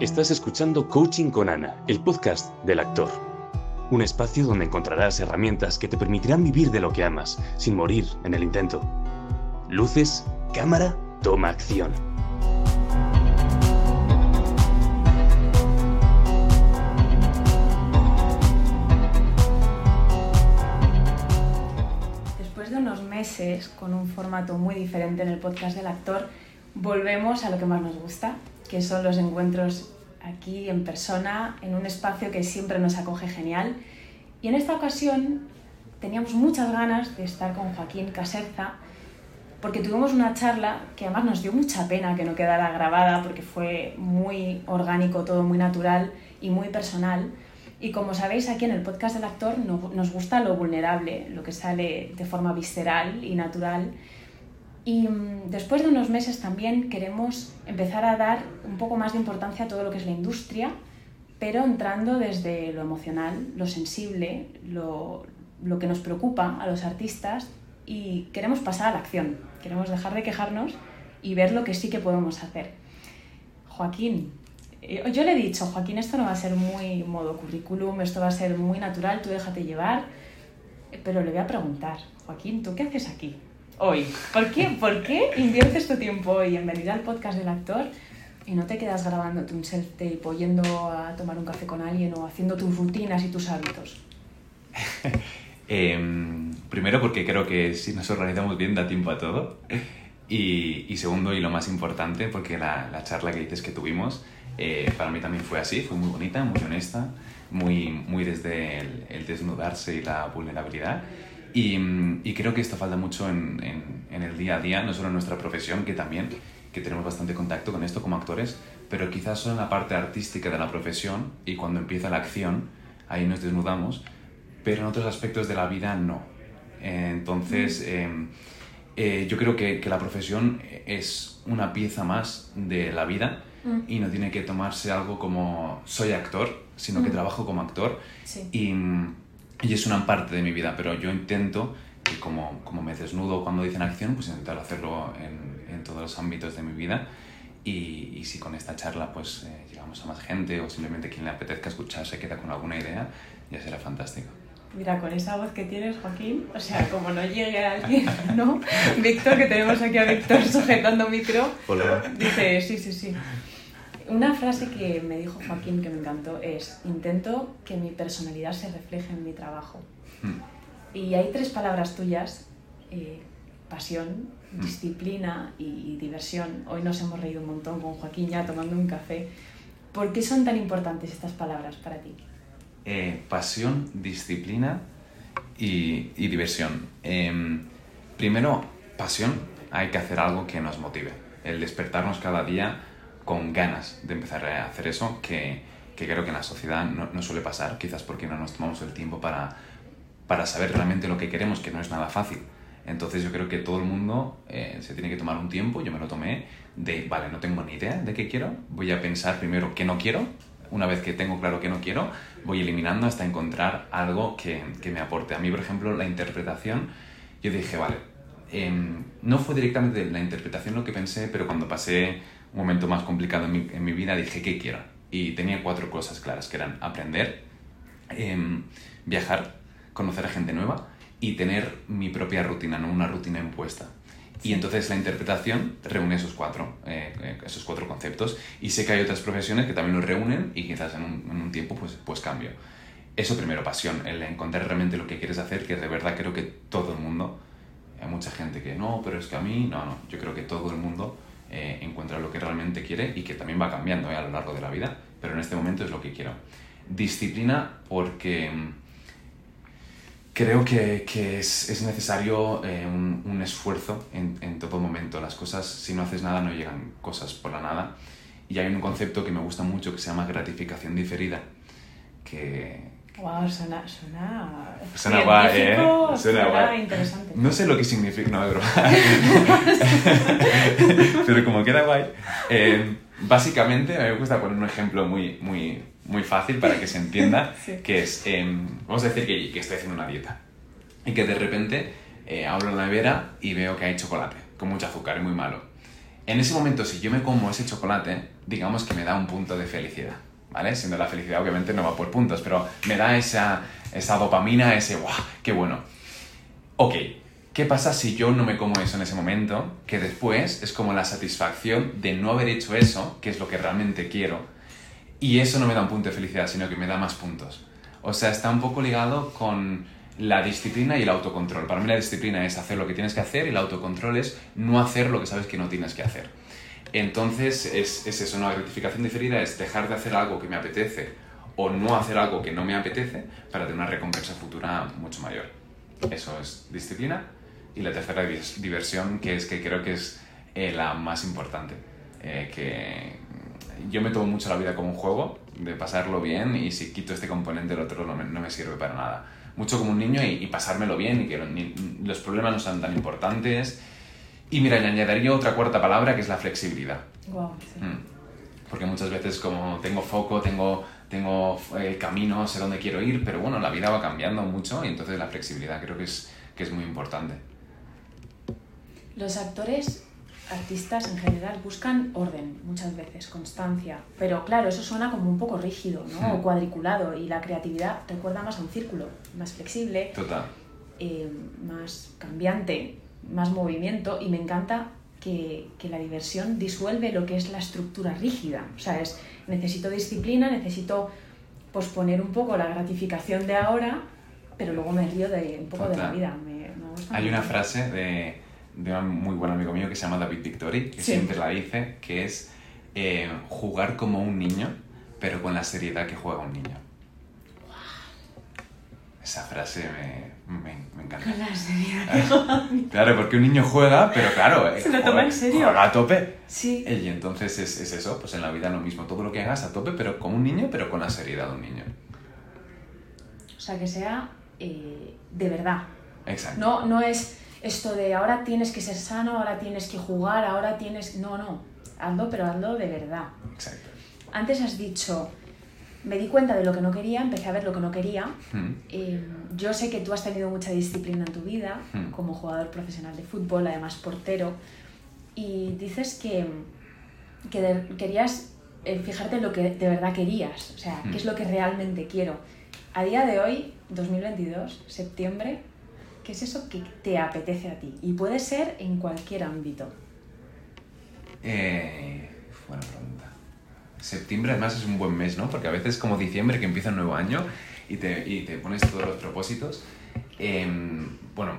Estás escuchando Coaching con Ana, el podcast del actor. Un espacio donde encontrarás herramientas que te permitirán vivir de lo que amas, sin morir en el intento. Luces, cámara, toma acción. Después de unos meses con un formato muy diferente en el podcast del actor, volvemos a lo que más nos gusta, que son los encuentros aquí en persona, en un espacio que siempre nos acoge genial. Y en esta ocasión teníamos muchas ganas de estar con Joaquín Caserza, porque tuvimos una charla que además nos dio mucha pena que no quedara grabada, porque fue muy orgánico, todo muy natural y muy personal. Y como sabéis, aquí en el podcast del actor nos gusta lo vulnerable, lo que sale de forma visceral y natural. Y mm, después de unos meses también queremos empezar a dar un poco más de importancia a todo lo que es la industria, pero entrando desde lo emocional, lo sensible, lo, lo que nos preocupa a los artistas y queremos pasar a la acción, queremos dejar de quejarnos y ver lo que sí que podemos hacer. Joaquín, eh, yo le he dicho, Joaquín, esto no va a ser muy modo currículum, esto va a ser muy natural, tú déjate llevar, pero le voy a preguntar, Joaquín, ¿tú qué haces aquí? Hoy? ¿Por qué, ¿Por qué inviertes tu tiempo hoy en venir al podcast del actor y no te quedas grabándote un self-tape o yendo a tomar un café con alguien o haciendo tus rutinas y tus hábitos? Em, primero porque creo que si nos organizamos bien da tiempo a todo. Y, segundo, y lo más importante, porque la, la charla que dices que tuvimos, eh, para mí también fue así, fue muy bonita, muy honesta, muy, muy desde el desnudarse y la vulnerabilidad. Y, y, creo que esto falta mucho en, en, en, el día a día, no solo en nuestra profesión, que también, que tenemos bastante contacto con esto como actores, pero quizás solo en la parte artística de la profesión y cuando empieza la acción, ahí nos desnudamos, pero en otros aspectos de la vida no. entonces, eh, eh, yo creo que, que, la profesión es una pieza más de la vida mm. y no tiene que tomarse algo como soy actor, sino mm. que trabajo como actor. Sí. Y, y es una parte de mi vida, pero yo intento, y como, como me desnudo cuando dicen acción, pues intentar hacerlo en, en todos los ámbitos de mi vida. Y, y si con esta charla pues eh, llegamos a más gente o simplemente quien le apetezca escuchar se queda con alguna idea, ya será fantástico. Mira, con esa voz que tienes, Joaquín, o sea, como no llegue alguien, ¿no? Víctor, que tenemos aquí a Víctor sujetando micro, Hola. dice, sí, sí, sí. Una frase que me dijo Joaquín que me encantó es, intento que mi personalidad se refleje en mi trabajo. Mm. Y hay tres palabras tuyas, eh, pasión, Mm. disciplina y, y, diversión. Hoy nos hemos reído un montón con Joaquín ya tomando un café. ¿Por qué son tan importantes estas palabras para ti? Eh, pasión, disciplina y, y diversión. Eh, primero, pasión, hay que hacer algo que nos motive. El despertarnos cada día con ganas de empezar a hacer eso, que, que creo que en la sociedad no, no, suele pasar, quizás porque no nos tomamos el tiempo para, para saber realmente lo que queremos, que no es nada fácil. Entonces yo creo que todo el mundo eh, se tiene que tomar un tiempo, yo me lo tomé, de, vale, no tengo ni idea de qué quiero, voy a pensar primero qué no quiero, una vez que tengo claro qué no quiero, voy eliminando hasta encontrar algo que, que me aporte. A mí, por ejemplo, la interpretación, yo dije, vale, eh, no fue directamente la interpretación lo que pensé, pero cuando pasé un momento más complicado en mi, en mi vida dije, ¿qué quiero? Y tenía cuatro cosas claras, que eran aprender, eh, viajar, conocer a gente nueva, y tener mi propia rutina, no una rutina impuesta. Y entonces la interpretación reúne esos cuatro, eh, esos cuatro conceptos. Y sé que hay otras profesiones que también los reúnen y quizás en un, en un tiempo pues, pues cambio. Eso primero, pasión, el encontrar realmente lo que quieres hacer, que de verdad creo que todo el mundo, hay mucha gente que no, pero es que a mí, no, no, yo creo que todo el mundo eh, encuentra lo que realmente quiere y que también va cambiando eh, a lo largo de la vida, pero en este momento es lo que quiero. Disciplina porque creo que, es, es, necesario eh, un, un, esfuerzo en, en, todo momento. Las cosas, si no haces nada, no llegan cosas por la nada. Y hay un concepto que me gusta mucho que se llama gratificación diferida. Que. Wow, suena. Suena, suena guay, ¿eh? Suena, suena guay. interesante. No sé lo que significa, no, pero. pero como queda guay. Eh, básicamente, a mí me gusta poner un ejemplo muy, muy, muy fácil para que se entienda, sí. que es, eh, vamos a decir que, que, estoy haciendo una dieta y que de repente eh, abro la nevera y veo que hay chocolate con mucho azúcar y muy malo. En ese momento, si yo me como ese chocolate, digamos que me da un punto de felicidad, ¿vale? Siendo la felicidad obviamente no va por puntos, pero me da esa, esa dopamina, ese ¡guau! ¡Qué bueno! Ok, ¿qué pasa si yo no me como eso en ese momento? Que después es como la satisfacción de no haber hecho eso, que es lo que realmente quiero, y eso no me da un punto de felicidad, sino que me da más puntos. O sea, está un poco ligado con la disciplina y el autocontrol. Para mí la disciplina es hacer lo que tienes que hacer y el autocontrol es no hacer lo que sabes que no tienes que hacer. Entonces es, es eso, una gratificación diferida es dejar de hacer algo que me apetece o no hacer algo que no me apetece para tener una recompensa futura mucho mayor. Eso es disciplina. Y la tercera diversión, que es que creo que es eh, la más importante. Eh, que yo me tomo mucho la vida como un juego, de pasarlo bien, y si quito este componente, el otro no me, no me sirve para nada mucho como un niño y, pasármelo bien y que los problemas no sean tan importantes. Y mira, le añadiría otra cuarta palabra que es la flexibilidad. Wow, mm. Porque muchas veces como tengo foco, tengo, tengo el camino, sé dónde quiero ir, pero bueno, la vida va cambiando mucho y entonces la flexibilidad creo que es, que es muy importante. Los actores artistas en general buscan orden muchas veces, constancia, pero claro, eso suena como un poco rígido ¿no? o cuadriculado y la creatividad recuerda más a un círculo, más flexible, Total. Eh, más cambiante, más movimiento y me encanta que, que, la diversión disuelve lo que es la estructura rígida, o sea, es necesito disciplina, necesito posponer un poco la gratificación de ahora, pero luego me río de un poco de la vida. Hay una frase de de un muy buen amigo mío que se llama David Victory, que siempre la dice, que es eh, jugar como un niño, pero con la seriedad que juega un niño. Esa frase me, me, me encanta. Con la seriedad. claro, porque un niño juega, pero claro, se lo toma en serio. Juega a tope. Sí. Y entonces es, es, eso, pues en la vida lo mismo, todo lo que hagas a tope, pero como un niño, pero con la seriedad de un niño. O sea, que sea eh, de verdad. Exacto. No, no es esto de ahora tienes que ser sano, ahora tienes que jugar, ahora tienes... No, no, hazlo, pero hazlo de verdad. Exacto. Antes has dicho, me di cuenta de lo que no quería, empecé a ver lo que no quería. Hmm. Eh, yo sé que tú has tenido mucha disciplina en tu vida Hmm. como jugador profesional de fútbol, además portero, y dices que, que de- querías eh, fijarte en lo que de verdad querías, o sea, Hmm. qué es lo que realmente quiero. A día de hoy, 2022, septiembre, ¿qué es eso que te apetece a ti? Y puede ser en cualquier ámbito. Eh, buena pregunta. Septiembre además es un buen mes, ¿no? Porque a veces como diciembre que empieza un nuevo año y te, y te pones todos los propósitos. Em, bueno,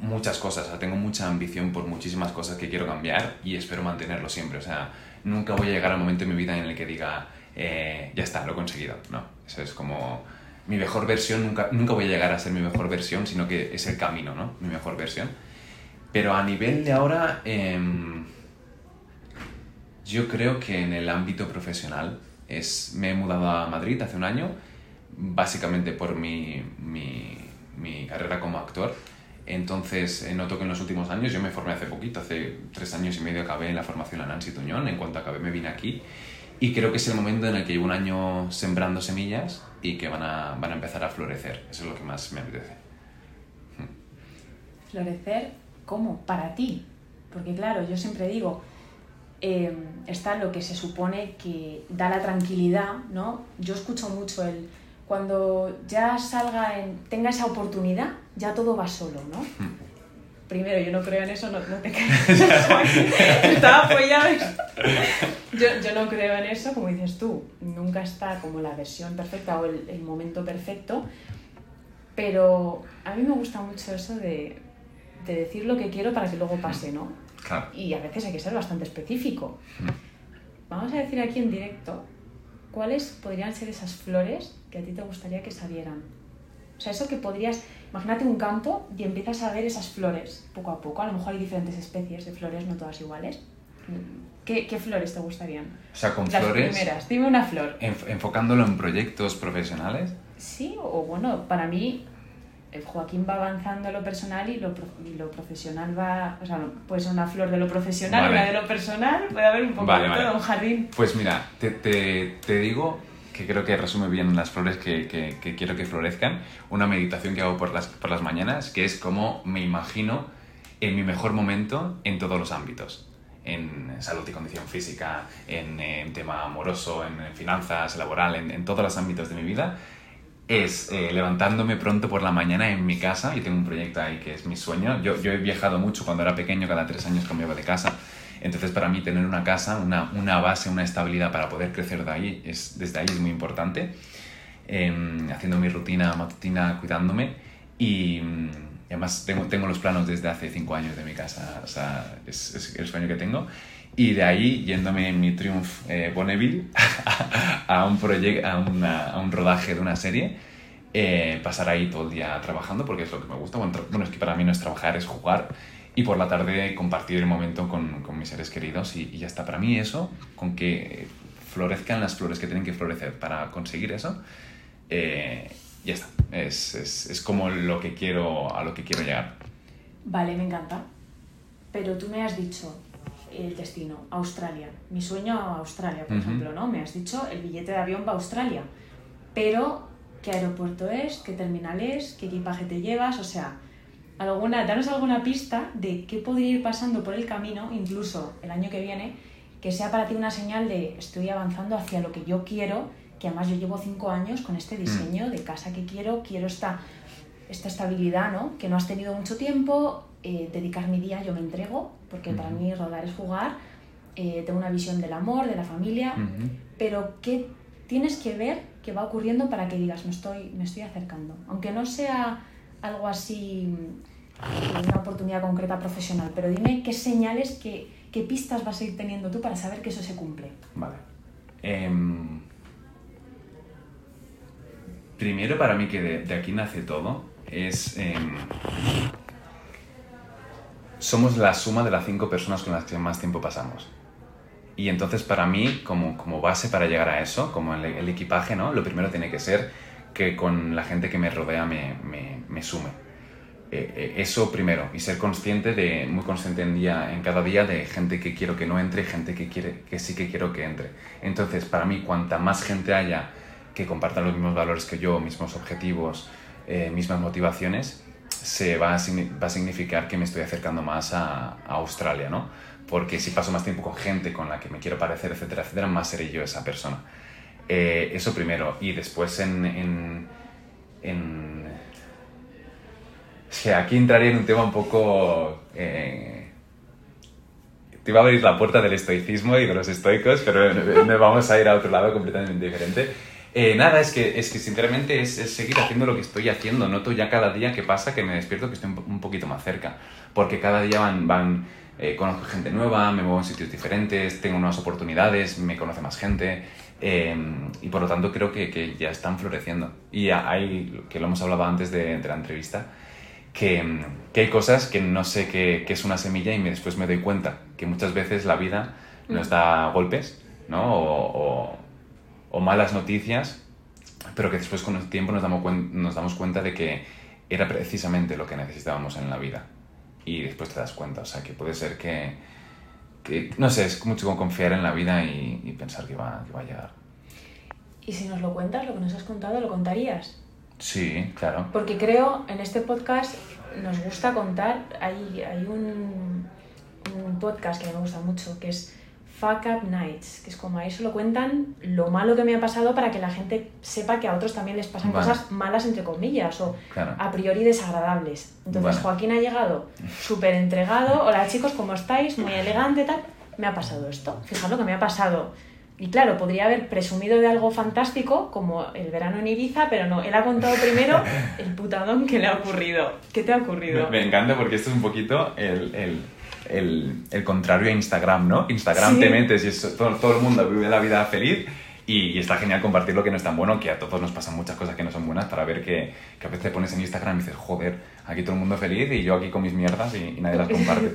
muchas cosas. O sea, tengo mucha ambición por muchísimas cosas que quiero cambiar y espero mantenerlo siempre. O sea, nunca voy a llegar al momento en mi vida en el que diga, eh, ya está, lo he conseguido. No, eso es como mi mejor versión. Nunca, nunca voy a llegar a ser mi mejor versión, sino que es el camino, ¿no? Mi mejor versión. Pero a nivel de ahora... em, yo creo que en el ámbito profesional es, me he mudado a Madrid hace un año, básicamente por mi, mi, carrera como actor. Entonces, eh, noto que en los últimos años, yo me formé hace poquito, hace tres años y medio acabé la formación a Nancy Tuñón, en cuanto acabé me vine aquí y creo que es el momento en el que llevo un año sembrando semillas y que van a, van a empezar a florecer. Eso es lo que más me apetece. Florecer, ¿cómo? Para ti. Porque claro, yo siempre digo, eh, está lo que se supone que da la tranquilidad, ¿no? Yo escucho mucho el, cuando ya salga, en, tenga esa oportunidad, ya todo va solo, ¿no? Primero, yo no creo en eso, no, no te creas. Estaba apoyado. Yo, yo no creo en eso, como dices tú, nunca está como la versión perfecta o el, el momento perfecto, pero a mí me gusta mucho eso de, de decir lo que quiero para que luego pase, ¿no? Claro. Y a veces hay que ser bastante específico. Vamos a decir aquí en directo cuáles podrían ser esas flores que a ti te gustaría que salieran. O sea, eso que podrías, imagínate un campo y empiezas a ver esas flores poco a poco. A lo mejor hay diferentes especies de flores, no todas iguales. ¿Qué, qué flores te gustarían? O sea, con Las flores, primeras. Dime una flor. enf- enfocándolo en proyectos profesionales. Sí, o bueno, para mí Joaquín va avanzando en lo personal y lo, y lo profesional va... O sea, puede ser una flor de lo profesional, Vale. una de lo personal, puede haber un poco Vale, de vale. un jardín. Pues mira, te, te, te digo que creo que resume bien las flores que, que, que quiero que florezcan. Una meditación que hago por las, por las mañanas, que es como me imagino en mi mejor momento en todos los ámbitos. en salud y condición física, en, en tema amoroso, en, finanzas, laboral, en, en, todos los ámbitos de mi vida, es eh, levantándome pronto por la mañana en mi casa. y tengo un proyecto ahí que es mi sueño. Yo, yo he viajado mucho cuando era pequeño, cada tres años cambiaba de casa. Entonces, para mí, tener una casa, una, una base, una estabilidad para poder crecer de ahí, es, desde ahí es muy importante. Em, haciendo mi rutina matutina, cuidándome. Y, además, tengo, tengo los planos desde hace cinco años de mi casa. O sea, es el sueño que tengo. Y de ahí, yéndome en mi Triumph eh, Bonneville a, un a, a, un rodaje de una serie, eh, pasar ahí todo el día trabajando, porque es lo que me gusta. Bueno, es que para mí no es trabajar, es jugar. Y por la tarde compartir el momento con, con mis seres queridos. Y, ya está. Para mí eso, con que florezcan las flores que tienen que florecer para conseguir eso, eh, ya está. Es, es, es como lo que quiero, a lo que quiero llegar. Vale, me encanta. Pero tú me has dicho, el destino, Australia. Mi sueño a Australia, por ejemplo, ¿no? Me has dicho el billete de avión va a Australia. Pero, ¿qué aeropuerto es? ¿Qué terminal es? ¿Qué equipaje te llevas? O sea, alguna, danos alguna pista de qué podría ir pasando por el camino, incluso el año que viene, que sea para ti una señal de estoy avanzando hacia lo que yo quiero, que además yo llevo cinco años con este diseño mm. de casa que quiero, quiero esta, esta estabilidad, ¿no? Que no has tenido mucho tiempo, eh, dedicar mi día, yo me entrego, porque para mí rodar es jugar, eh, tengo una visión del amor, de la familia, pero ¿qué tienes que ver que va ocurriendo para que digas, me estoy, me estoy acercando? Aunque no sea algo así, mm, una oportunidad concreta profesional, pero dime qué señales, qué, qué pistas vas a ir teniendo tú para saber que eso se cumple. Vale. Em, primero para mí que de, aquí nace todo es... Em, somos la suma de las cinco personas con las que más tiempo pasamos. Y entonces para mí, como, como base para llegar a eso, como el, equipaje, ¿no? Lo primero tiene que ser que con la gente que me rodea me, me, me sume. Eh, eh, eso primero, y ser consciente de, muy consciente en, día, en cada día de gente que quiero que no entre y gente que, quiere, que sí que quiero que entre. Entonces, para mí, cuanta más gente haya que comparta los mismos valores que yo, mismos objetivos, eh, mismas motivaciones, se va a, va a significar que me estoy acercando más a, Australia, ¿no? Porque si paso más tiempo con gente con la que me quiero parecer, etcétera, etcétera, más seré yo esa persona. Eh, eso primero. Y después en... en, en... aquí entraría en un tema un poco... Eh, te iba a abrir la puerta del estoicismo y de los estoicos, pero nos vamos a ir a otro lado completamente diferente. Eh, nada, es que, es que sinceramente es, seguir haciendo lo que estoy haciendo. Noto ya cada día que pasa que me despierto que estoy un, poquito más cerca. Porque cada día van, van eh, conozco gente nueva, me muevo en sitios diferentes, tengo nuevas oportunidades, me conoce más gente. Em, y por lo tanto creo que, que, ya están floreciendo. Y hay, que lo hemos hablado antes de, de la entrevista, que, que, hay cosas que no sé qué, es una semilla y me, después me doy cuenta que muchas veces la vida nos da golpes, ¿no? o o malas noticias, pero que después con el tiempo nos damos, nos damos cuenta de que era precisamente lo que necesitábamos en la vida. Y después te das cuenta, o sea, que puede ser que, que no sé, es mucho como confiar en la vida y, pensar que va, que va a llegar. ¿Y si nos lo cuentas, lo que nos has contado, lo contarías? Sí, claro. Porque creo, en este podcast nos gusta contar, hay, hay un, un podcast que me gusta mucho, que es Fuck Up Nights, que es como ahí solo cuentan lo malo que me ha pasado para que la gente sepa que a otros también les pasan cosas malas, entre comillas, o a priori desagradables. Entonces Joaquín ha llegado súper entregado, hola chicos, ¿cómo estáis? Muy elegante, tal. Me ha pasado esto, fijad lo que me ha pasado. Y claro, podría haber presumido de algo fantástico, como el verano en Ibiza, pero no, él ha contado primero el putadón que le ha ocurrido. ¿Qué te ha ocurrido? Me, encanta porque esto es un poquito el el, el contrario a Instagram, ¿no? Instagram te metes y todo, todo, el mundo vive la vida feliz y, está genial compartir lo que no es tan bueno, que a todos nos pasan muchas cosas que no son buenas para ver que, que a veces te pones en Instagram y dices, joder, aquí todo el mundo feliz y yo aquí con mis mierdas y, nadie las comparte.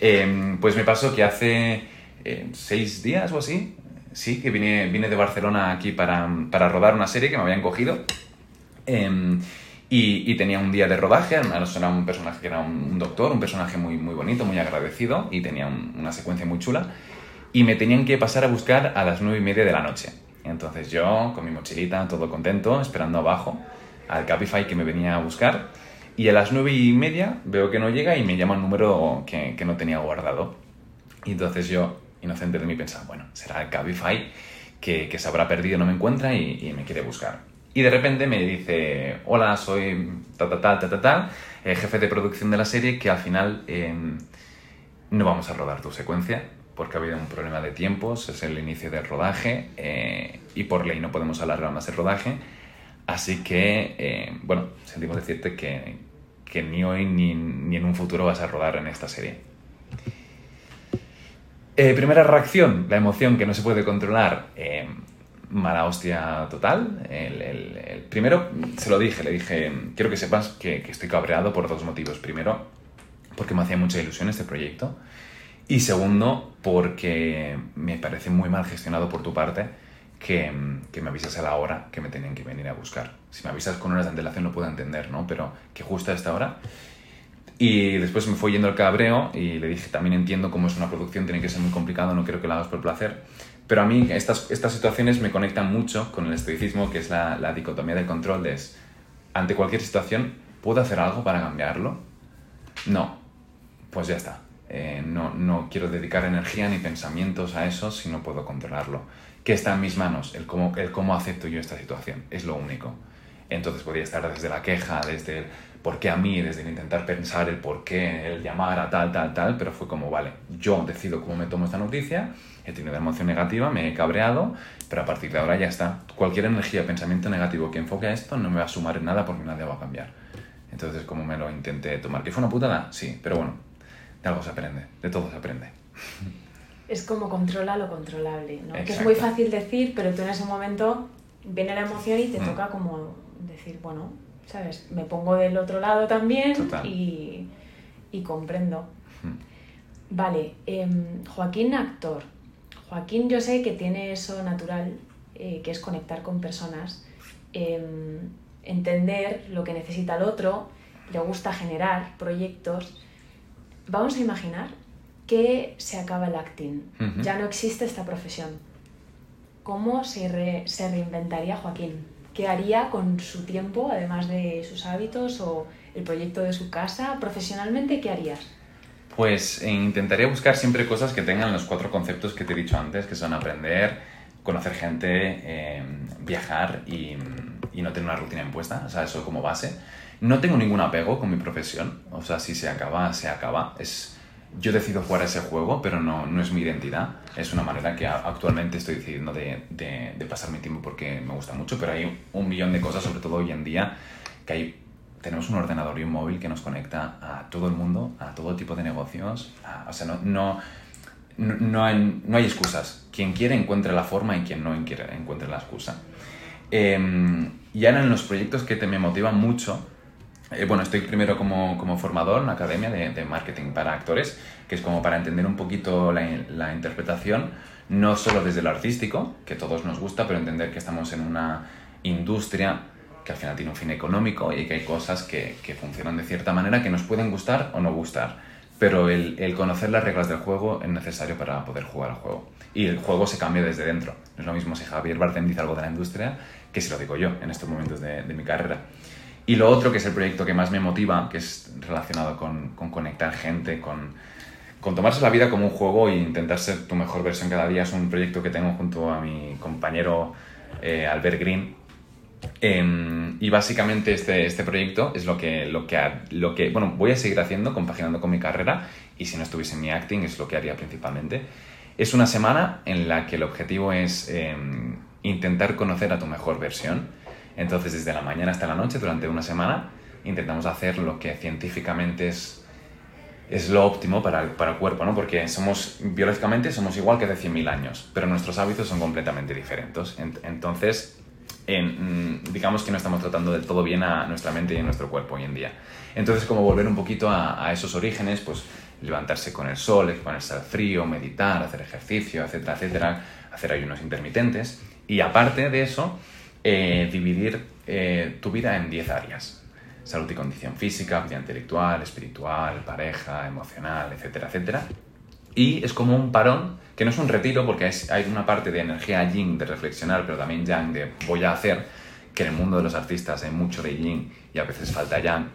Em, pues me pasó que hace eh, seis días o así, sí, que vine, vine de Barcelona aquí para, para rodar una serie que me habían cogido. Eh, y, tenía un día de rodaje, era un personaje que era un, doctor, un personaje muy, muy bonito, muy agradecido, y tenía una secuencia muy chula. Y me tenían que pasar a buscar a las nueve y media de la noche. Entonces yo, con mi mochilita, todo contento, esperando abajo al Capify que me venía a buscar. Y a las nueve y media veo que no llega y me llama un número que, no tenía guardado. Y entonces yo, inocente de mí, pensaba, bueno, será el Cabify que, se habrá perdido, no me encuentra y me quiere buscar. Y de repente me dice, hola, soy tal, tal, tal, tal, tal, eh, jefe de producción de la serie, que al final eh, no vamos a rodar tu secuencia porque ha habido un problema de tiempos, es el inicio del rodaje eh, y por ley no podemos alargar más el rodaje. Así que, eh, bueno, sentimos decirte que, que ni hoy ni, ni, en un futuro vas a rodar en esta serie. Primera reacción, la emoción que no se puede controlar, mala hostia total. El, primero, se lo dije, le dije, quiero que sepas que, que estoy cabreado por dos motivos. Primero, porque me hacía mucha ilusión este proyecto. Y segundo, porque me parece muy mal gestionado por tu parte que, que, me avisas a la hora que me tenían que venir a buscar. Si me avisas con horas de antelación lo puedo entender, ¿no? Pero que justo a esta hora. Y después me fue yendo el cabreo y le dije, también entiendo cómo es una producción, tiene que ser muy complicado, no quiero que lo hagas por placer. Pero a mí estas, estas situaciones me conectan mucho con el estoicismo, que es la, la dicotomía del control, de es, ante cualquier situación, ¿puedo hacer algo para cambiarlo? No, pues ya está eh, no, no, quiero dedicar energía ni pensamientos a eso si no puedo controlarlo. ¿Qué está en mis manos? El cómo, el cómo acepto yo esta situación. Es lo único. Entonces podría estar desde la queja, desde el por qué a mí, desde el intentar pensar el por qué, el llamar a tal, tal, tal, pero fue como, vale, yo decido cómo me tomo esta noticia, he tenido emoción negativa, me he cabreado, pero a partir de ahora ya está. Cualquier energía, pensamiento negativo que enfoque a esto no me va a sumar en nada porque nadie va a cambiar. Entonces, como me lo intenté tomar, ¿que fue una putada? Sí, pero bueno, de algo se aprende, de todo se aprende. Es como controla lo controlable, ¿no? Que es muy fácil decir, pero tú en ese momento viene la emoción y te mm. toca como decir, bueno, ¿sabes? Me pongo del otro lado también y, y, comprendo. Mm. Vale, eh, Joaquín, actor. Joaquín yo sé que tiene eso natural, eh, que es conectar con personas, eh, entender lo que necesita el otro, le gusta generar proyectos vamos a imaginar que se acaba el acting, uh -huh. ya no existe esta profesión. ¿Cómo se, re, se reinventaría Joaquín? ¿Qué haría con su tiempo, además de sus hábitos o el proyecto de su casa? Profesionalmente, ¿qué harías? Pues eh, intentaría buscar siempre cosas que tengan los cuatro conceptos que te he dicho antes, que son aprender, conocer gente, eh, viajar y, no tener una rutina impuesta, o sea, eso como base. No tengo ningún apego con mi profesión, o sea, si se acaba, se acaba. Es, yo decido jugar ese juego, pero no, no es mi identidad. Es una manera que actualmente estoy decidiendo de, de, de, pasar mi tiempo porque me gusta mucho, pero hay un millón de cosas, sobre todo hoy en día, que hay, tenemos un ordenador y un móvil que nos conecta a todo el mundo, a todo tipo de negocios. A, o sea, no, no, no, hay, no hay excusas. Quien quiere encuentre la forma y quien no quiere la excusa. Eh, y ahora en los proyectos que te me motivan mucho, eh, bueno, estoy primero como, como, formador en una academia de, marketing para actores, que es como para entender un poquito la, la, interpretación, no solo desde lo artístico, que todos nos gusta, pero entender que estamos en una industria que al final tiene un fin económico y que hay cosas que, que funcionan de cierta manera que nos pueden gustar o no gustar. Pero el, el, conocer las reglas del juego es necesario para poder jugar al juego. Y el juego se cambia desde dentro. No es lo mismo si Javier Bardem dice algo de la industria que si lo digo yo en estos momentos de, de mi carrera. Y lo otro, que es el proyecto que más me motiva, que es relacionado con, con conectar gente, con, con, tomarse la vida como un juego e intentar ser tu mejor versión cada día, es un proyecto que tengo junto a mi compañero eh, Albert Green. Eh, y básicamente este, este proyecto es lo que, lo, que, lo que, bueno, voy a seguir haciendo, compaginando con mi carrera, y si no estuviese en mi acting es lo que haría principalmente. Es una semana en la que el objetivo es eh, intentar conocer a tu mejor versión entonces, desde la mañana hasta la noche, durante una semana, intentamos hacer lo que científicamente es, es lo óptimo para el, para el cuerpo, ¿no? Porque somos, biológicamente somos igual que de 100.000 años, pero nuestros hábitos son completamente diferentes. Entonces, en, digamos que no estamos tratando del todo bien a nuestra mente y a nuestro cuerpo hoy en día. Entonces, como volver un poquito a, a esos orígenes, pues levantarse con el sol, exponerse al frío, meditar, hacer ejercicio, etcétera, etcétera, hacer ayunos intermitentes. Y aparte de eso, eh, dividir eh, tu vida en 10 áreas. Salud y condición física, vida intelectual, espiritual, pareja, emocional, etcétera, etcétera. Y es como un parón, que no es un retiro porque es, hay una parte de energía yin, de reflexionar, pero también yang, de voy a hacer, que en el mundo de los artistas hay mucho de yin y a veces falta ya,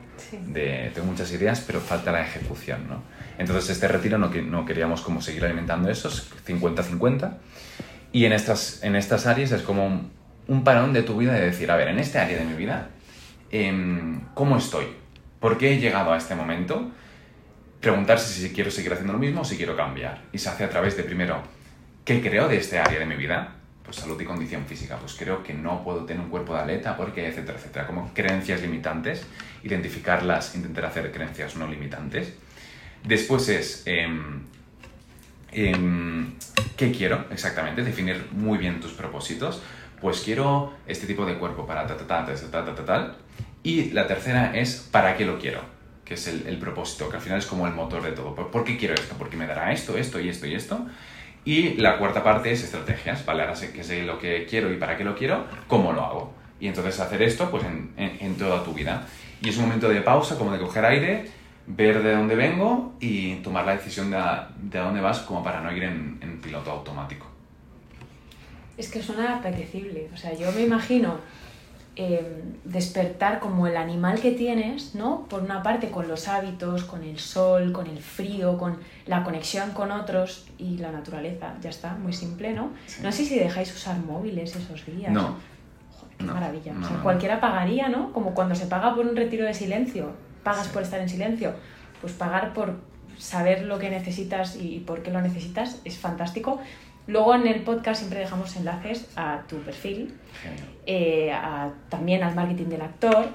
de, tengo muchas ideas, pero falta la ejecución, ¿no? Entonces este retiro no, no queríamos como seguir alimentando esos 50-50 y en estas, en estas áreas es como un, un, parón de tu vida de decir, a ver, en este área de mi vida, eh, ¿cómo estoy? ¿Por qué he llegado a este momento? Preguntarse si quiero seguir haciendo lo mismo o si quiero cambiar. Y se hace a través de primero, ¿qué creo de este área de mi vida? Pues salud y condición física. Pues creo que no puedo tener un cuerpo de atleta porque, etcétera, etcétera. Como creencias limitantes, identificarlas, intentar hacer creencias no limitantes. Después es, eh, eh, ¿qué quiero exactamente? Definir muy bien tus propósitos. Pues quiero este tipo de cuerpo para ta, ta, ta, ta, ta, ta, tal. Y la tercera es, ¿para qué lo quiero? Que es el, propósito, que al final es como el motor de todo. ¿Por, ¿Por qué quiero esto? Porque me dará esto, esto y esto y esto. Y la cuarta parte es estrategias, ¿vale? Ahora sé que sé lo que quiero y para qué lo quiero, ¿cómo lo hago? Y entonces hacer esto pues en, en, en toda tu vida. Y es un momento de pausa, como de coger aire, ver de dónde vengo y tomar la decisión de, de dónde vas como para no ir en, en, piloto automático. Es que suena apetecible. O sea, yo me imagino eh, despertar como el animal que tienes, ¿no? Por una parte con los hábitos, con el sol, con el frío, con la conexión con otros y la naturaleza. Ya está, muy simple, ¿no? Sí. No sé si dejáis usar móviles esos días. No. Joder, qué no, maravilla. No, o sea, cualquiera pagaría, ¿no? Como cuando se paga por un retiro de silencio pagas sí. por estar en silencio, pues pagar por saber lo que necesitas y por qué lo necesitas es fantástico. Luego en el podcast siempre dejamos enlaces a tu perfil, eh, a, también al marketing del actor,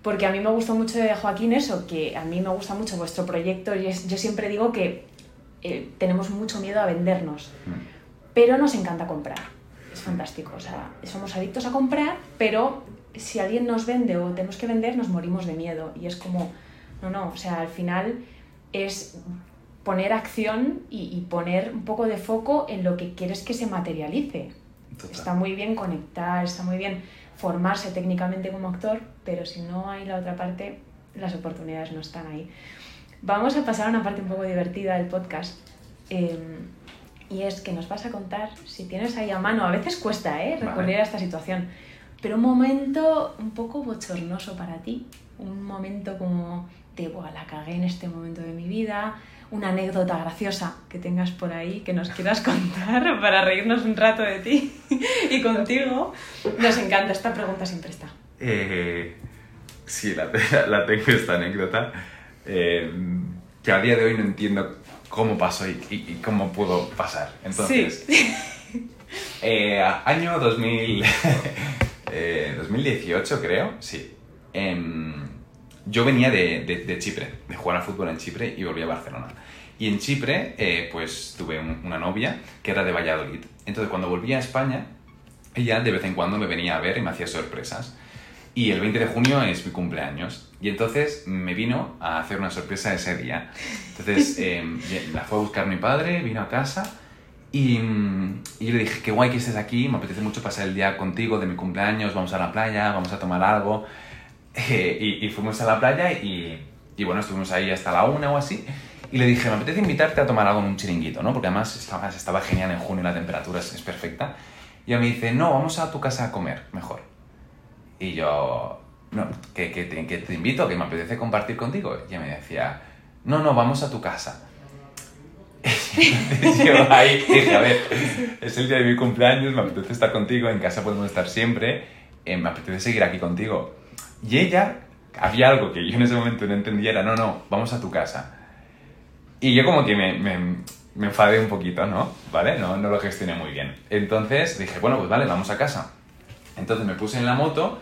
porque a mí me gustó mucho de Joaquín eso, que a mí me gusta mucho vuestro proyecto. y yo siempre digo que eh, tenemos mucho miedo a vendernos, mm. pero nos encanta comprar. Es fantástico, o sea, somos adictos a comprar, pero si alguien nos vende o tenemos que vender, nos morimos de miedo. Y es como, no, no, o sea, al final es poner acción y, y poner un poco de foco en lo que quieres que se materialice. Total. Está muy bien conectar, está muy bien formarse técnicamente como actor, pero si no hay la otra parte, las oportunidades no están ahí. Vamos a pasar a una parte un poco divertida del podcast. Eh, y es que nos vas a contar, si tienes ahí a mano, a veces cuesta ¿eh? recurrir vale. a esta situación, pero un momento un poco bochornoso para ti, un momento como de, Buah, la cagué en este momento de mi vida, una anécdota graciosa que tengas por ahí, que nos quieras contar para reírnos un rato de ti y contigo. Nos encanta, esta pregunta siempre está. Eh, sí, la, la, tengo esta anécdota, eh, que a día de hoy no entiendo cómo pasó y, y, y cómo pudo pasar. Entonces, sí. eh, año 2000... eh, 2018 creo, sí. Yo venía de, de, de, Chipre, de jugar al fútbol en Chipre y volví a Barcelona. Y en Chipre, eh, pues tuve un, una novia que era de Valladolid. Entonces cuando volví a España, ella de vez en cuando me venía a ver y me hacía sorpresas. Y el 20 de junio es mi cumpleaños. Y entonces me vino a hacer una sorpresa ese día. Entonces eh, la fue a buscar mi padre, vino a casa y, y, yo le dije, qué guay que estés aquí, me apetece mucho pasar el día contigo de mi cumpleaños, vamos a la playa, vamos a tomar algo. Y, y, fuimos a la playa y, y, bueno, estuvimos ahí hasta la una o así. Y le dije, me apetece invitarte a tomar algo en un chiringuito, ¿no? Porque además estaba, estaba genial en junio, la temperatura es, es perfecta. Y ella me dice, no, vamos a tu casa a comer, mejor. Y yo, no, que, que, te, que te invito, que me apetece compartir contigo. Y ella me decía, no, no, vamos a tu casa. yo ahí dije, a ver, es el día de mi cumpleaños, me apetece estar contigo, en casa podemos estar siempre, eh, me apetece seguir aquí contigo. Y ella, había algo que yo en ese momento no entendía, era, no, no, vamos a tu casa. Y yo como que me, me, enfadé un poquito, ¿no? ¿Vale? No, no lo gestioné muy bien. Entonces dije, bueno, pues vale, vamos a casa. Entonces me puse en la moto,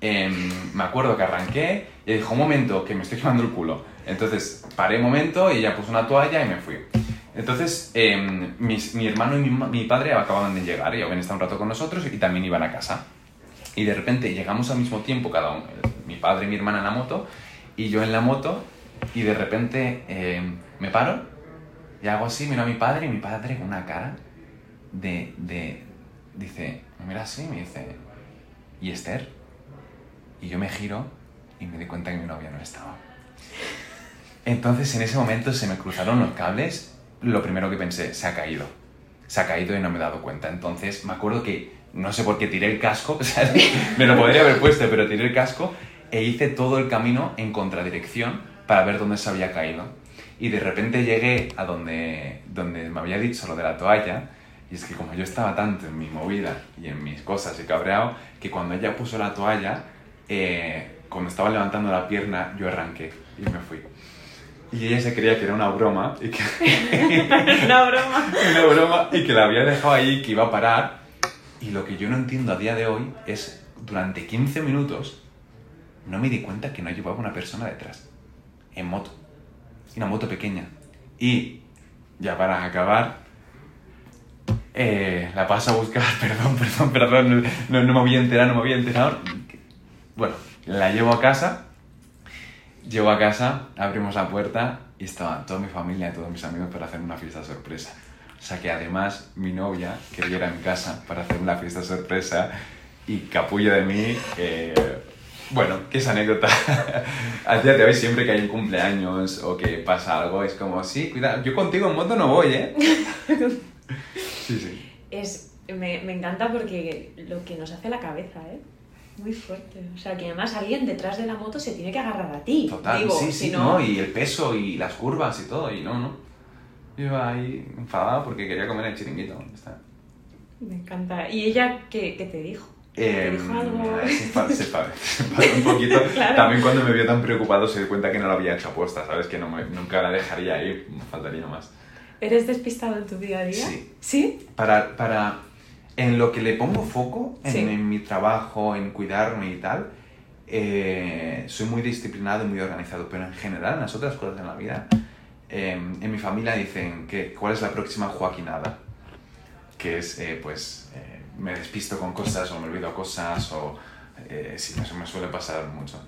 eh, me acuerdo que arranqué y dijo, un momento, que me estoy quemando el culo. Entonces paré un momento y ella puso una toalla y me fui. Entonces, eh, mi, hermano y mi, mi, padre acababan de llegar y habían estado un rato con nosotros y también iban a casa. Y de repente llegamos al mismo tiempo, cada uno, mi padre y mi hermana en la moto, y yo en la moto, y de repente eh, me paro y hago así, miro a mi padre y mi padre con una cara de, de dice, me mira así me dice, ¿y Esther? Y yo me giro y me di cuenta que mi novia no estaba. Entonces en ese momento se me cruzaron los cables lo primero que pensé, se ha caído. Se ha caído y no me he dado cuenta. Entonces me acuerdo que, no sé por qué, tiré el casco, o sea, me lo podría haber puesto, pero tiré el casco e hice todo el camino en contradirección para ver dónde se había caído. Y de repente llegué a donde, donde me había dicho lo de la toalla, y es que como yo estaba tanto en mi movida y en mis cosas y cabreado, que cuando ella puso la toalla, eh, cuando estaba levantando la pierna, yo arranqué y me fui. Y ella se creía que era una broma y que... una broma. una broma y que la había dejado ahí, que iba a parar. Y lo que yo no entiendo a día de hoy es, durante 15 minutos, no me di cuenta que no llevaba una persona detrás, en moto. Una moto pequeña. Y, ya para acabar, eh, la paso a buscar, perdón, perdón, perdón, no, me había enterado, no me había enterado. Bueno, la llevo a casa, llego a casa, abrimos la puerta y estaba toda mi familia, todos mis amigos para hacer una fiesta sorpresa. O sea que además mi novia quería ir a mi casa para hacer una fiesta sorpresa y capullo de mí, eh, bueno, que es anécdota. Al día de hoy siempre que hay un cumpleaños o que pasa algo es como, sí, cuidado, yo contigo en moto no voy, ¿eh? sí, sí. Es, me, me encanta porque lo que nos hace la cabeza, ¿eh? Muy fuerte. O sea, que además alguien detrás de la moto se tiene que agarrar a ti. Total, Digo, sí, sí, no, y el peso y las curvas y todo, y no, no. Yo iba ahí enfadado porque quería comer el chiringuito. está. Me encanta. ¿Y ella qué, qué te dijo? ¿Te Eh, dijo algo? se fa- se fa- se enfadó un poquito. Claro. También cuando me vio tan preocupado se dio cuenta que no lo había hecho aposta, ¿sabes? Que no me- nunca la dejaría ahí, me faltaría más. ¿Eres despistado en tu día a día? Sí. ¿Sí? Para, para, en lo que le pongo foco, en, Sí. en mi trabajo, en cuidarme y tal, eh, soy muy disciplinado y muy organizado, pero en general, en las otras cosas en la vida, eh, en mi familia dicen que cuál es la próxima Joaquinada, que es, eh, pues, eh, me despisto con cosas o me olvido cosas o, eh, sí, eso me suele pasar mucho.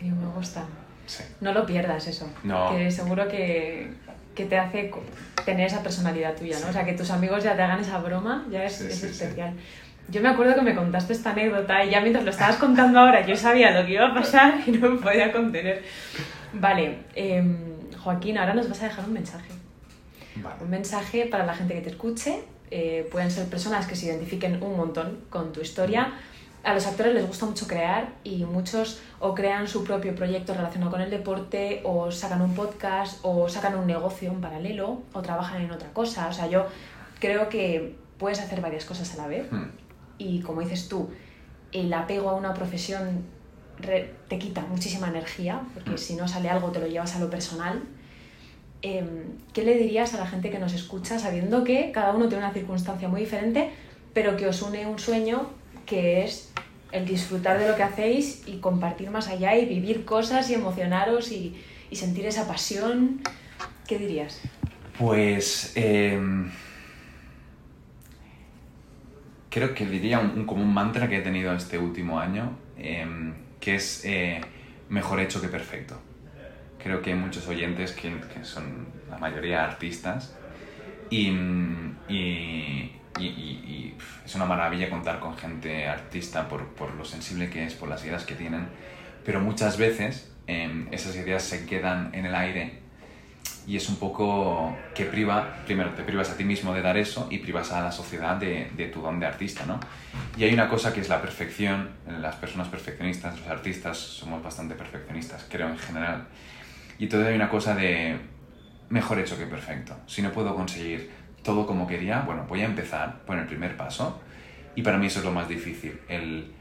Y me gusta. Sí. No lo pierdas eso. No. Que seguro que, que te hace tener esa personalidad tuya, ¿no? O sea, que tus amigos ya te hagan esa broma, ya es, Sí, es sí, sí. especial. Yo me acuerdo que me contaste esta anécdota y ya mientras lo estabas contando ahora yo sabía lo que iba a pasar y no me podía contener. Vale, em, Joaquín, ahora nos vas a dejar un mensaje. Vale. Un mensaje para la gente que te escuche. eh, pueden ser personas que se identifiquen un montón con tu historia. A los actores les gusta mucho crear y muchos o crean su propio proyecto relacionado con el deporte o sacan un podcast o sacan un negocio en paralelo o trabajan en otra cosa. O sea, yo creo que puedes hacer varias cosas a la vez Hmm. y como dices tú, el apego a una profesión te quita muchísima energía, porque si no sale algo te lo llevas a lo personal. Em, ¿Qué le dirías a la gente que nos escucha sabiendo que cada uno tiene una circunstancia muy diferente, pero que os une un sueño que es el disfrutar de lo que hacéis y compartir más allá y vivir cosas y emocionaros y, y sentir esa pasión? ¿Qué dirías? Pues em, creo que diría un, un- como un mantra que he tenido este último año, em, que es eh, mejor hecho que perfecto. Creo que hay muchos oyentes que, que son la mayoría artistas y, mm, y- y- y- es una maravilla contar con gente artista por, por lo sensible que es, por las ideas que tienen, pero muchas veces em, esas ideas se quedan en el aire y es un poco que priva, primero te privas a ti mismo de dar eso y privas a la sociedad de, de tu don de artista, ¿no? Y hay una cosa que es la perfección, las personas perfeccionistas, los artistas somos bastante perfeccionistas, creo en general. Y entonces hay una cosa de mejor hecho que perfecto. Si no puedo conseguir todo como quería, bueno, voy a empezar por el primer paso. Y para mí eso es lo más difícil, el,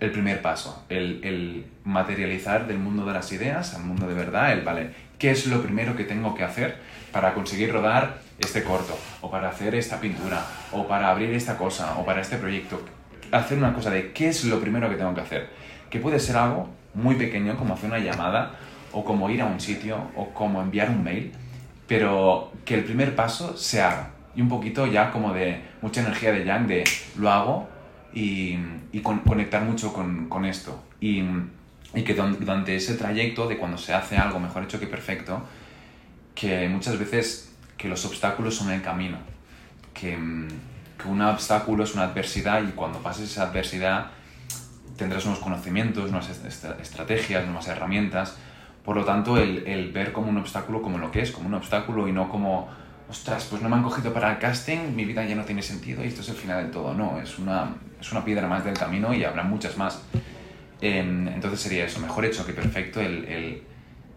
el primer paso, el, el materializar del mundo de las ideas al mundo de verdad, el, vale, ¿qué es lo primero que tengo que hacer para conseguir rodar este corto? O para hacer esta pintura, o para abrir esta cosa, o para este proyecto. Hacer una cosa de qué es lo primero que tengo que hacer. Que puede ser algo muy pequeño, como hacer una llamada, o como ir a un sitio, o como enviar un mail, pero que el primer paso se haga. Y un poquito ya como de mucha energía de Yang, de lo hago y, y con- conectar mucho con, con esto. Y, y que durante ese trayecto de cuando se hace algo mejor hecho que perfecto, que muchas veces que los obstáculos son el camino. Que, mm, que un obstáculo es una adversidad y cuando pases esa adversidad tendrás unos conocimientos, unas est- est- estrategias, nuevas herramientas. Por lo tanto, el, el ver como un obstáculo como lo que es, como un obstáculo y no como, ostras, pues no me han cogido para el casting, mi vida ya no tiene sentido y esto es el final del todo. No, es una, es una piedra más del camino y habrá muchas más. Em, entonces sería eso, mejor hecho que perfecto el,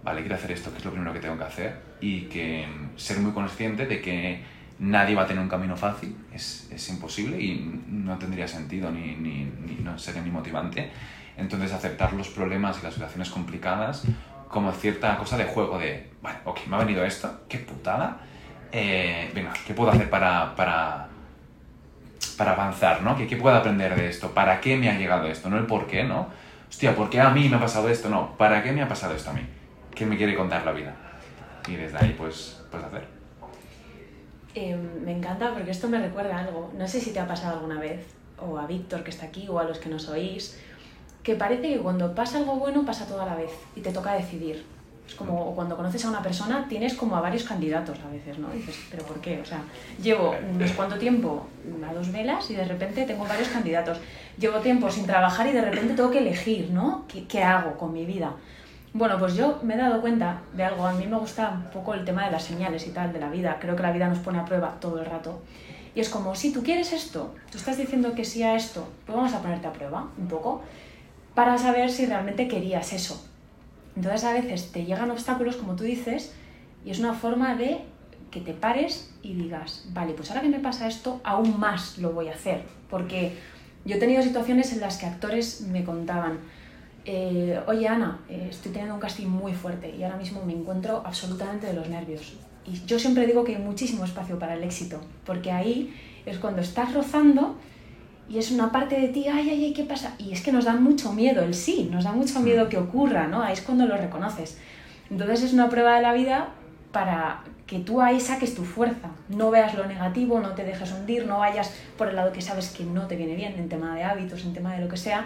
vale, quiero hacer esto, que es lo primero que tengo que hacer, y que em, ser muy consciente de que nadie va a tener un camino fácil, es, es imposible y no tendría sentido ni, ni, ni, no sería ni motivante. Entonces aceptar los problemas y las situaciones complicadas como cierta cosa de juego de, vale, ok, me ha venido esto, qué putada, eh, venga, ¿qué puedo hacer para, para, para avanzar, ¿no? ¿Qué, ¿Qué puedo aprender de esto? ¿Para qué me ha llegado esto? No el por qué, ¿no? Hostia, ¿por qué a mí me ha pasado esto? No, ¿para qué me ha pasado esto a mí? ¿Qué me quiere contar la vida? Y desde ahí, pues, pues hacer. Eh, me encanta porque esto me recuerda algo. No sé si te ha pasado alguna vez, o a Víctor que está aquí, o a los que nos oís, que parece que cuando pasa algo bueno pasa todo a la vez y te toca decidir. Es como cuando conoces a una persona tienes como a varios candidatos a veces, ¿no? Dices, ¿pero por qué? O sea, llevo no sé cuánto tiempo a dos velas y de repente tengo varios candidatos. Llevo tiempo sin trabajar y de repente tengo que elegir, ¿no? ¿Qué, qué hago con mi vida? Bueno, pues yo me he dado cuenta de algo. A mí me gusta un poco el tema de las señales y tal de la vida. Creo que la vida nos pone a prueba todo el rato. Y es como, si tú quieres esto, tú estás diciendo que sí a esto, pues vamos a ponerte a prueba un poco para saber si realmente querías eso. Entonces a veces te llegan obstáculos, como tú dices, y es una forma de que te pares y digas, vale, pues ahora que me pasa esto, aún más lo voy a hacer. Porque yo he tenido situaciones en las que actores me contaban, eh, oye Ana, eh, estoy teniendo un casting muy fuerte y ahora mismo me encuentro absolutamente de los nervios. Y yo siempre digo que hay muchísimo espacio para el éxito, porque ahí es cuando estás rozando y es una parte de ti, ay, ay, ay, ¿qué pasa? Y es que nos da mucho miedo el sí, nos da mucho miedo que ocurra, ¿no? Ahí es cuando lo reconoces. Entonces es una prueba de la vida para que tú ahí saques tu fuerza, no veas lo negativo, no te dejes hundir, no vayas por el lado que sabes que no te viene bien, en tema de hábitos, en tema de lo que sea.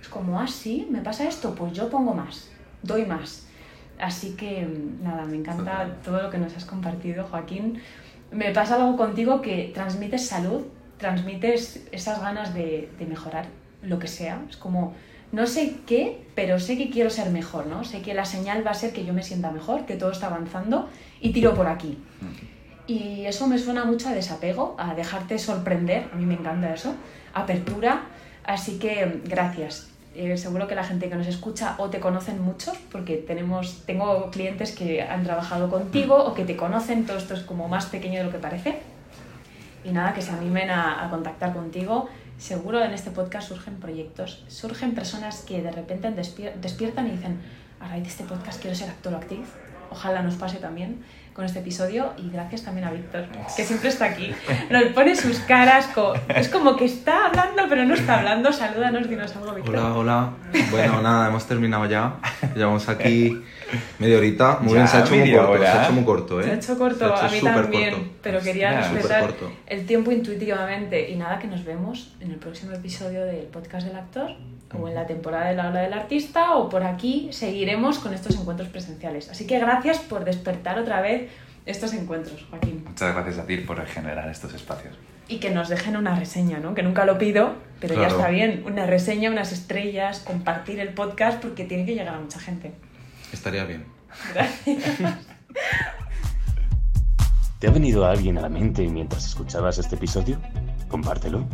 Es como, ah, sí, me pasa esto, pues yo pongo más, doy más. Así que, nada, me encanta todo lo que nos has compartido, Joaquín. Me pasa algo contigo que transmites salud, transmites esas ganas de, de, mejorar lo que sea. Es como, no sé qué, pero sé que quiero ser mejor, ¿no? Sé que la señal va a ser que yo me sienta mejor, que todo está avanzando y tiro por aquí. Y eso me suena mucho a desapego, a dejarte sorprender, a mí me encanta eso, apertura. Así que gracias. Eh, seguro que la gente que nos escucha o te conocen muchos, porque tenemos, tengo clientes que han trabajado contigo o que te conocen, todo esto es como más pequeño de lo que parece y nada, que se animen a, a, contactar contigo. Seguro en este podcast surgen proyectos, surgen personas que de repente despier despiertan y dicen, a raíz de este podcast quiero ser actor o actriz. Ojalá nos pase también con este episodio y gracias también a Víctor, que siempre está aquí. Nos pone sus caras, co es como que está hablando pero no está hablando. Salúdanos, dinos algo, Víctor. Hola, hola. Bueno, nada, hemos terminado ya. Llevamos aquí media horita. Muy bien, se ha, hecho muy corto, se ha hecho muy corto. ¿eh? Se ha hecho corto, ha hecho a mí también, corto. pero quería Ya, respetar el tiempo intuitivamente. Y nada, que nos vemos en el próximo episodio del podcast del actor o en la temporada de la ola del artista o por aquí seguiremos con estos encuentros presenciales. Así que gracias por despertar otra vez estos encuentros, Joaquín. Muchas gracias a ti por generar estos espacios. Y que nos dejen una reseña, ¿no? Que nunca lo pido, pero ya está bien. Una reseña, unas estrellas, compartir el podcast porque tiene que llegar a mucha gente. Estaría bien. Gracias. ¿Te ha venido alguien a la mente mientras escuchabas este episodio? Compártelo.